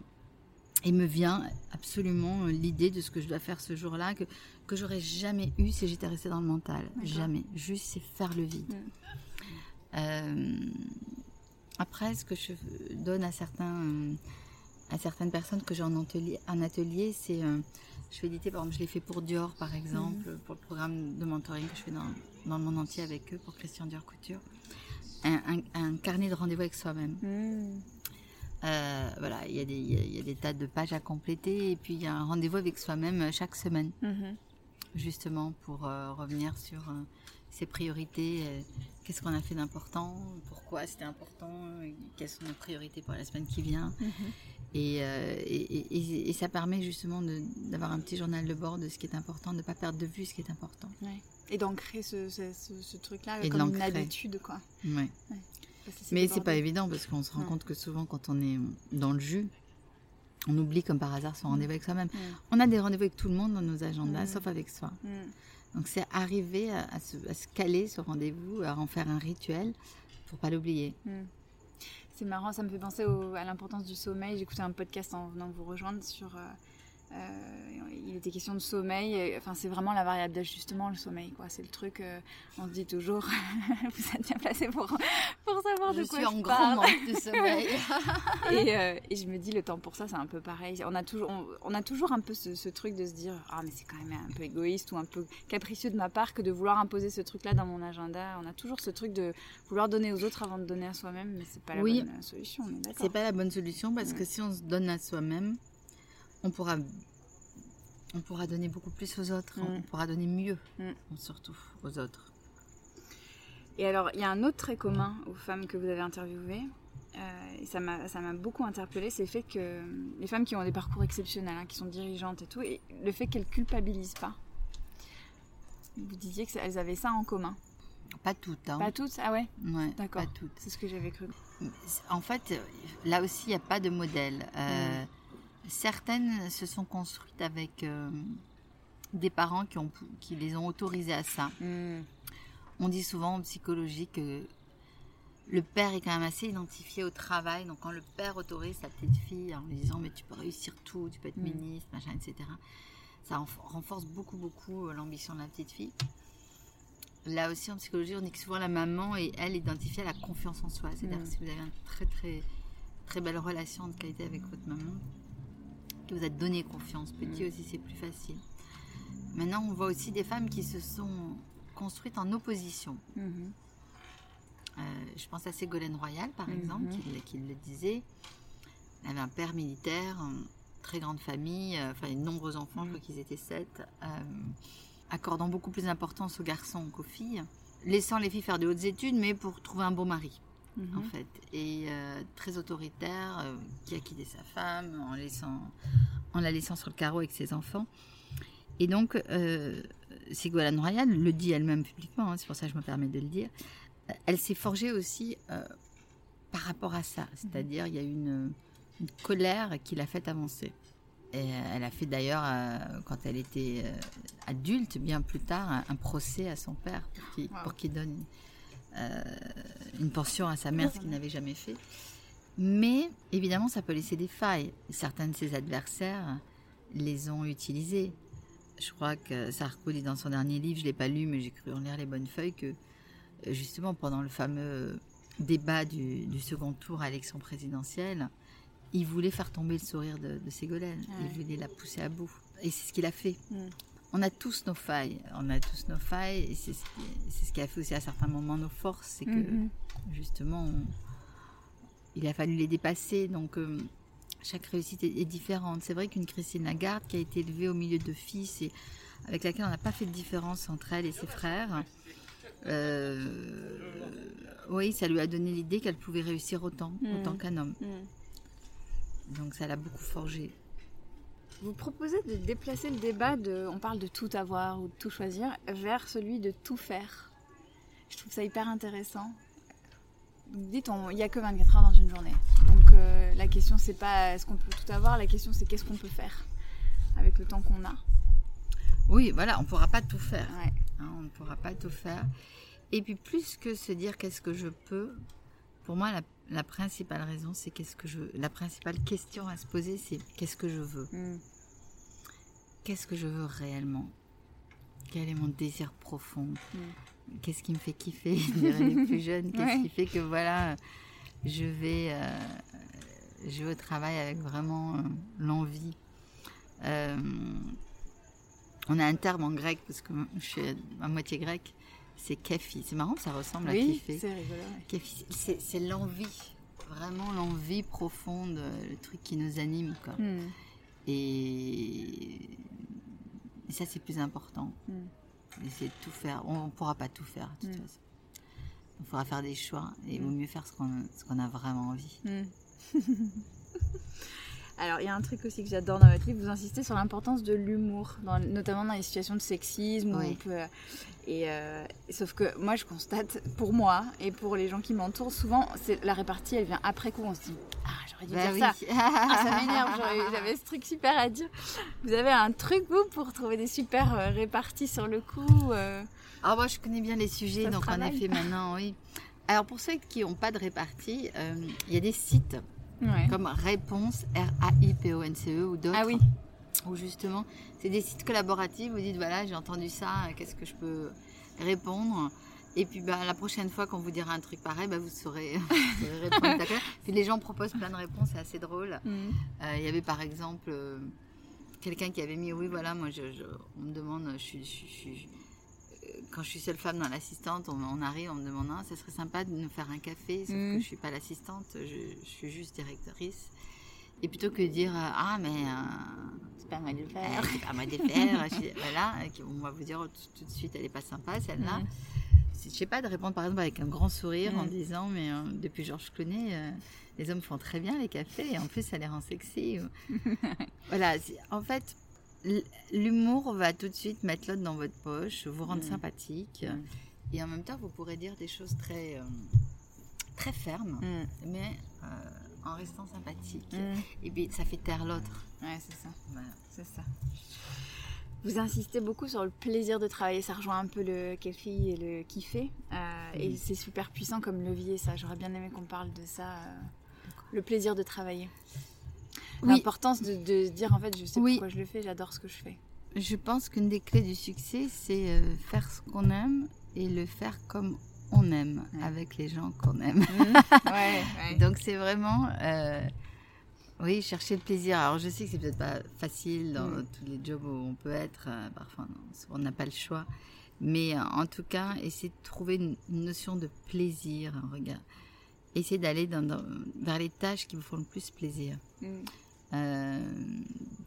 et me vient absolument l'idée de ce que je dois faire ce jour-là que, que j'aurais jamais eu si j'étais restée dans le mental. Jamais. Juste, c'est faire le vide. après, ce que je donne à certains à certaines personnes que j'ai en atelier, en atelier c'est euh, je vais éditer par exemple je l'ai fait pour Dior par exemple mhm. pour le programme de mentoring que je fais dans, dans, le monde entier avec eux pour Christian Dior Couture un, carnet de rendez-vous avec soi-même mhm. Euh, voilà il y, a des, il y, a des tas de pages à compléter et puis il y a un rendez-vous avec soi-même euh, chaque semaine mhm. justement pour revenir sur ses priorités qu'est-ce qu'on a fait d'important pourquoi c'était important quelles sont nos priorités pour la semaine qui vient euh, et, et, ça permet justement d'avoir un petit journal de bord de ce qui est important, de ne pas perdre de vue ce qui est important. Et d'ancrer ce, ce, truc-là comme une habitude. Quoi. Ouais. Mais c'est pas évident parce qu'on se rend compte que souvent quand on est dans le jus, on oublie comme par hasard son mm. rendez-vous avec soi-même. On a des rendez-vous avec tout le monde dans nos agendas, mm. sauf avec soi. Mm. Donc c'est arriver à, se, à, se, caler ce rendez-vous, à en faire un rituel pour pas l'oublier. C'est marrant, ça me fait penser à l'importance du sommeil. J'écoutais un podcast en venant vous rejoindre sur euh, il était question de sommeil. Enfin, c'est vraiment la variable d'ajustement, le sommeil. quoi. C'est le truc, euh, on se dit toujours, vous êtes bien placé pour, pour savoir de quoi suis je en grand manque de sommeil. et, euh, et, je me dis, le temps pour ça, c'est un peu pareil. On a toujours, on, a toujours un peu ce, truc de se dire, ah, mais c'est quand même un peu égoïste ou un peu capricieux de ma part que de vouloir imposer ce truc-là dans mon agenda. On a toujours ce truc de vouloir donner aux autres avant de donner à soi-même, mais c'est pas la bonne solution. C'est pas la bonne solution parce que si on se donne à soi-même, on pourra, on pourra donner beaucoup plus aux autres, on mm. pourra donner mieux, mm. surtout aux autres. Et alors, il y a un autre trait commun aux femmes que vous avez interviewées, euh, et ça m'a beaucoup interpellée, c'est le fait que les femmes qui ont des parcours exceptionnels, hein, qui sont dirigeantes et tout, et le fait qu'elles culpabilisent pas. Vous disiez qu'elles avaient ça en commun. Pas toutes. Hein. Pas toutes? Ah ouais? Ouais, D'accord. Pas toutes. C'est ce que j'avais cru. En fait, là aussi, il n'y a pas de modèle. Euh, mm. Certaines se sont construites avec euh, des parents qui, ont, qui les ont autorisées à ça. Hmm. On dit souvent en psychologie que le père est quand même assez identifié au travail. Donc quand le père autorise sa petite fille en lui disant mais tu peux réussir tout, tu peux être hmm. ministre, machin, etc. Ça renforce beaucoup beaucoup euh, l'ambition de la petite fille. Là aussi en psychologie, on dit que souvent la maman et elle identifiée à la confiance en soi. C'est-à-dire hmm. si vous avez une très très très belle relation de qualité avec votre maman, vous êtes donné confiance. Petit mm. aussi, c'est plus facile. Maintenant, on voit aussi des femmes qui se sont construites en opposition. Mm-hmm. Euh, je pense à Ségolène Royal, par mm-hmm. exemple, qui, le disait. Elle avait un père militaire, très grande famille, euh, enfin, de nombreux enfants, je Mm. crois qu'ils étaient sept, euh, accordant beaucoup plus d'importance aux garçons qu'aux filles, laissant les filles faire de hautes études, mais pour trouver un bon mari, Mhm. en fait. Et euh, très autoritaire, euh, qui a quitté sa femme en, laissant, en la laissant sur le carreau avec ses enfants. Et donc, euh, Ségolène Royal le dit elle-même publiquement, hein, c'est pour ça que je me permets de le dire, elle s'est forgée aussi euh, par rapport à ça. C'est-à-dire, il y a une, une colère qui l'a fait avancer. Et elle a fait d'ailleurs, quand elle était adulte, bien plus tard, un, un procès à son père pour qu'il Wow. donne une pension à sa mère, ce qu'il n'avait jamais fait. Mais évidemment, ça peut laisser des failles. Certains de ses adversaires les ont utilisées. Je crois que Sarko dit dans son dernier livre, je ne l'ai pas lu, mais j'ai cru en lire les bonnes feuilles, que euh, justement pendant le fameux débat du, du second tour à l'élection présidentielle, il voulait faire tomber le sourire de, de Ségolène. Ouais. Il voulait la pousser à bout. Et c'est ce qu'il a fait. Mm. On a tous nos failles. On a tous nos failles. Et c'est ce, qui, c'est ce qui a fait aussi à certains moments nos forces. C'est que Mhm. justement, on- il a fallu les dépasser. Donc, euh, chaque réussite est, est différente. C'est vrai qu'une Christine Lagarde qui a été élevée au milieu de fils et avec laquelle on n'a pas fait de différence entre elle et ses frères, euh, oui, ça lui a donné l'idée qu'elle pouvait réussir autant, Mhm. autant qu'un homme. Mhm. Donc, ça l'a beaucoup forgé. Vous proposez de déplacer le débat de on parle de tout avoir ou de tout choisir vers celui de tout faire. Je trouve ça hyper intéressant. Dites, il n'y a que 24 heures dans une journée. Donc euh, la question c'est pas est-ce qu'on peut tout avoir, la question c'est qu'est-ce qu'on peut faire avec le temps qu'on a. Oui, voilà, on ne pourra pas tout faire. Ouais. hein, on ne pourra pas tout faire. Et puis, plus que se dire qu'est-ce que je peux, pour moi, la, la principale raison, c'est qu'est-ce que je. La principale question à se poser, c'est qu'est-ce que je veux Mm. Qu'est-ce que je veux réellement? Quel est mon désir profond? Qu'est-ce qui me fait kiffer, les plus jeunes Qu'est-ce Ouais. qui fait que, voilà, je vais, euh, je vais au travail avec vraiment euh, l'envie Euh, On a un terme en grec, parce que je suis à moitié grec, c'est kefi. C'est marrant, ça ressemble à kiffer. c'est rigolo. ouais. Kefi, C'est c'est l'envie, vraiment l'envie profonde, le truc qui nous anime. Quoi. Mm. Et, et ça, c'est plus important. Mm. Essayer de tout faire. On ne pourra pas tout faire, de toute Mm. façon. Il faudra faire des choix et il vaut Mm. mieux faire ce qu'on ce qu'on a vraiment envie. Alors, il y a un truc aussi que j'adore dans votre livre, vous insistez sur l'importance de l'humour, notamment dans les situations de sexisme. où Oui. on peut, et, euh, sauf que moi, je constate, pour moi et pour les gens qui m'entourent, souvent, c'est la répartie, elle vient après coup. On se dit, ah, j'aurais dû Bah dire oui. ça. Ah, ça m'énerve, j'avais ce truc super à dire. Vous avez un truc, vous, pour trouver des super euh, réparties sur le coup euh, Ah, moi, je connais bien les sujets, Ça donc en effet, maintenant, oui. Alors, pour ceux qui n'ont pas de répartie, euh, il y a des sites ouais. comme Réponse, R-A-I-P-O-N-C-E E ou d'autres. Ah oui. Où justement, c'est des sites collaboratifs. Vous dites, voilà, j'ai entendu ça, euh, qu'est-ce que je peux répondre? Et puis, bah, la prochaine fois qu'on vous dira un truc pareil, bah, vous saurez, vous saurez répondre. Puis les gens proposent plein de réponses, c'est assez drôle. Mm. Euh, Il y avait par exemple euh, quelqu'un qui avait mis oui voilà moi je, je- on me demande je suis, je suis- je suis- euh, quand je suis seule femme dans l'assistante on, on arrive on me demande ah, ça serait sympa de nous faire un café sauf Mm. que je suis pas l'assistante je, je suis juste directrice et plutôt que de dire euh, ah mais euh, C'est pas mal de le euh, faire. c'est pas moi de faire je suis- voilà on va vous dire tout, tout de suite elle est pas sympa celle-là Mm. C'est- je sais pas de répondre par exemple avec un grand sourire en disant mais euh, depuis Georges Clooney euh, les hommes font très bien les cafés et en plus ça les rend sexy voilà en fait l'humour va tout de suite mettre l'autre dans votre poche vous rendre Mm. sympathique Mm. et en même temps vous pourrez dire des choses très euh, très fermes Mm. mais euh, en restant sympathique et puis ça fait taire l'autre Ouais, c'est ça. Voilà. C'est ça. Vous insistez beaucoup sur le plaisir de travailler, ça rejoint un peu le kéfi et le kiffer. Euh, Et c'est super puissant comme levier, ça. J'aurais bien aimé qu'on parle de ça. le plaisir de travailler. Oui. L'importance de, de se dire en fait, je sais Oui. pourquoi je le fais, j'adore ce que je fais. Je pense qu'une des clés du succès, c'est euh, faire ce qu'on aime et le faire comme on aime, Ouais. avec les gens qu'on aime. ouais, ouais. Donc c'est vraiment, euh, oui, chercher le plaisir. Alors je sais que c'est peut-être pas facile dans tous les jobs où on peut être, euh, parfois on n'a pas le choix. Mais euh, en tout cas, essayer de trouver une, une notion de plaisir, un essayez d'aller vers les tâches qui vous font le plus plaisir. Mm. Euh,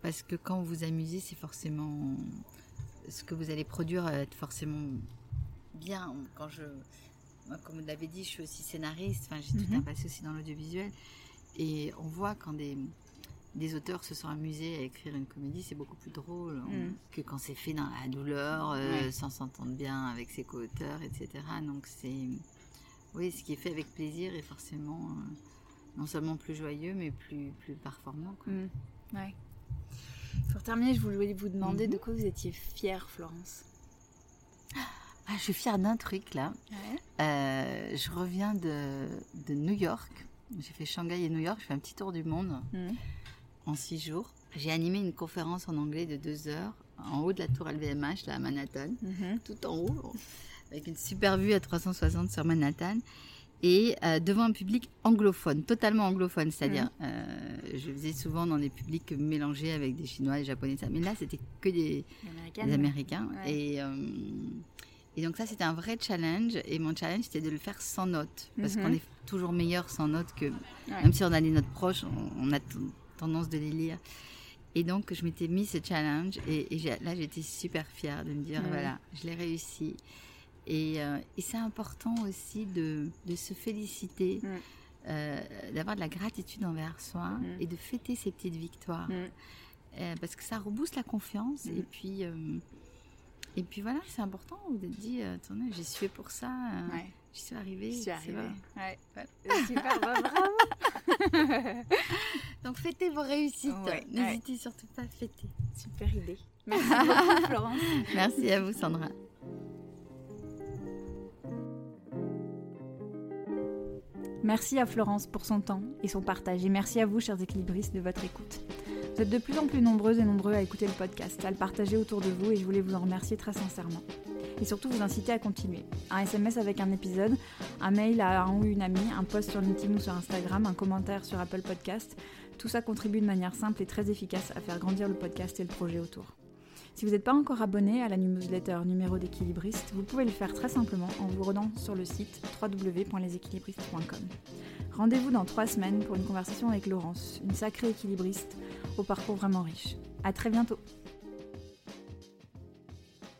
parce que quand vous vous amusez, c'est forcément ce que vous allez produire va être forcément bien. Quand je, comme vous l'avez dit, je suis aussi scénariste. Enfin, j'ai tout un mhm. passé aussi dans l'audiovisuel, et on voit quand des des auteurs se sont amusés à écrire une comédie, c'est beaucoup plus drôle hein, mm. que quand c'est fait dans la douleur, euh, sans s'entendre bien avec ses co-auteurs, etc. Donc c'est, oui, ce qui est fait avec plaisir est forcément euh, non seulement plus joyeux, mais plus plus performant. Mm. Pour terminer, je voulais vous demander de mhm. quoi vous étiez fière, Florence. Ah, je suis fière d'un truc là. Euh, je reviens de, de New York. J'ai fait Shanghai et New York. Je fais un petit tour du monde. Mm en six jours. J'ai animé une conférence en anglais de deux heures en haut de la tour LVMH, là à Manhattan, mhm. tout en haut, avec une super vue à 360 sur Manhattan. Et euh, devant un public anglophone, totalement anglophone, c'est-à-dire, mhm. euh, je faisais souvent dans des publics mélangés avec des Chinois, des Japonais, ça. mais là c'était que des, Américains. Et, euh, et donc ça c'était un vrai challenge, et mon challenge c'était de le faire sans notes, parce qu'on mhm. est toujours meilleur sans notes que, même si on a des notes proches, on, on a tendance de les lire. Et donc, je m'étais mis ce challenge et, là, j'étais super fière de me dire, voilà, je l'ai réussi. Et, euh, et c'est important aussi de, de se féliciter, euh, d'avoir de la gratitude envers soi et de fêter ces petites victoires. Euh, parce que ça rebooste la confiance. Et puis, et puis voilà, c'est important de dire, attendez, j'ai sué pour ça. Je suis arrivée. Je suis arrivée. Ouais. Super, bah, bravo. Donc fêtez vos réussites. N'hésitez surtout pas à fêter. Super idée. Merci beaucoup Florence. Merci à vous Sandra. Merci à Florence pour son temps et son partage. Et merci à vous, chers équilibristes, de votre écoute. Vous êtes de plus en plus nombreuses et nombreux à écouter le podcast, à le partager autour de vous et je voulais vous en remercier très sincèrement et surtout vous inciter à continuer. Un SMS avec un épisode, un mail à un ou une amie, un post sur LinkedIn ou sur Instagram, un commentaire sur Apple Podcast. Tout ça contribue de manière simple et très efficace à faire grandir le podcast et le projet autour. Si vous n'êtes pas encore abonné à la newsletter numéro d'équilibriste, vous pouvez le faire très simplement en vous rendant sur le site www.leséquilibristes.com. Rendez-vous dans trois semaines pour une conversation avec Laurence, une sacrée équilibriste au parcours vraiment riche. À très bientôt!